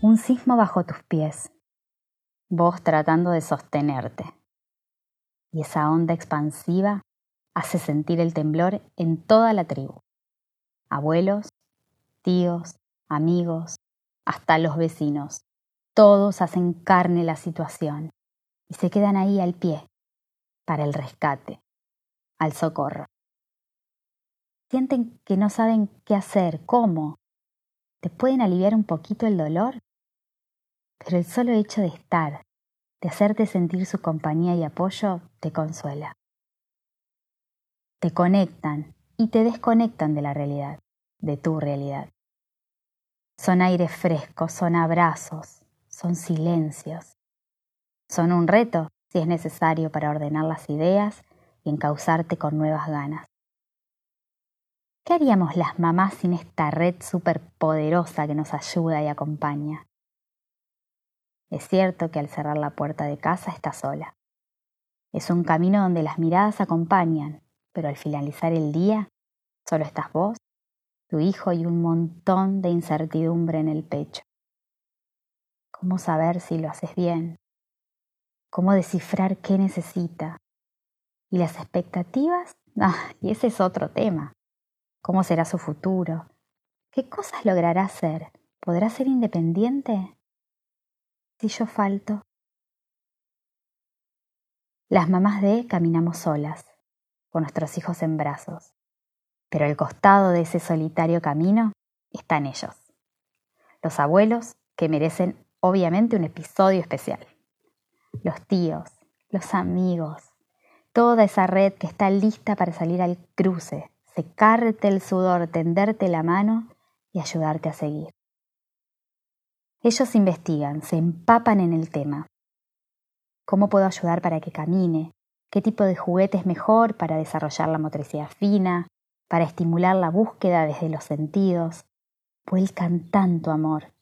un sismo bajo tus pies, vos tratando de sostenerte. Y esa onda expansiva hace sentir el temblor en toda la tribu. Abuelos, tíos, amigos, hasta los vecinos. Todos hacen carne la situación y se quedan ahí al pie para el rescate, al socorro. Sienten que no saben qué hacer, cómo. ¿Te pueden aliviar un poquito el dolor? Pero el solo hecho de estar, de hacerte sentir su compañía y apoyo, te consuela. Te conectan y te desconectan de la realidad, de tu realidad. Son aires frescos, son abrazos, son silencios. Son un reto si es necesario para ordenar las ideas y encauzarte con nuevas ganas. ¿Qué haríamos las mamás sin esta red superpoderosa que nos ayuda y acompaña? Es cierto que al cerrar la puerta de casa está sola. Es un camino donde las miradas acompañan, pero al finalizar el día solo estás vos, tu hijo y un montón de incertidumbre en el pecho. ¿Cómo saber si lo haces bien? ¿Cómo descifrar qué necesita? ¿Y las expectativas? Ah, y ese es otro tema. ¿Cómo será su futuro? ¿Qué cosas logrará hacer? ¿Podrá ser independiente? Si yo falto. Las mamás de caminamos solas, con nuestros hijos en brazos, pero al costado de ese solitario camino están ellos, los abuelos que merecen obviamente un episodio especial, los tíos, los amigos, toda esa red que está lista para salir al cruce, secarte el sudor, tenderte la mano y ayudarte a seguir. Ellos investigan, se empapan en el tema. ¿Cómo puedo ayudar para que camine? ¿Qué tipo de juguete es mejor para desarrollar la motricidad fina? ¿Para estimular la búsqueda desde los sentidos? Vuelcan tanto amor.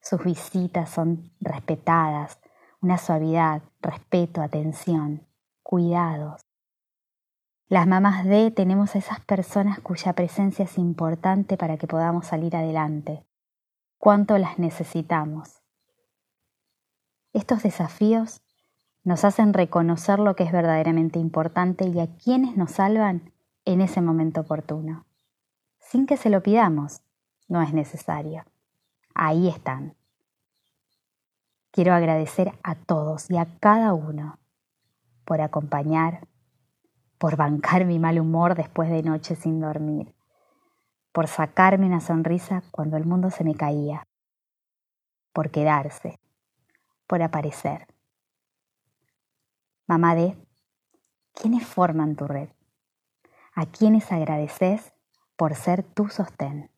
Sus visitas son respetadas, una suavidad, respeto, atención, cuidados. Las mamás de tenemos a esas personas cuya presencia es importante para que podamos salir adelante. ¿Cuánto las necesitamos? Estos desafíos nos hacen reconocer lo que es verdaderamente importante y a quienes nos salvan en ese momento oportuno. Sin que se lo pidamos, no es necesario. Ahí están. Quiero agradecer a todos y a cada uno por acompañar, por bancar mi mal humor después de noches sin dormir, por sacarme una sonrisa cuando el mundo se me caía, por quedarse, por aparecer. Mamá de, ¿quiénes forman tu red? ¿A quiénes agradeces por ser tu sostén?